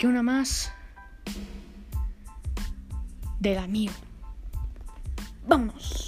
que una más del amigo. Vámonos.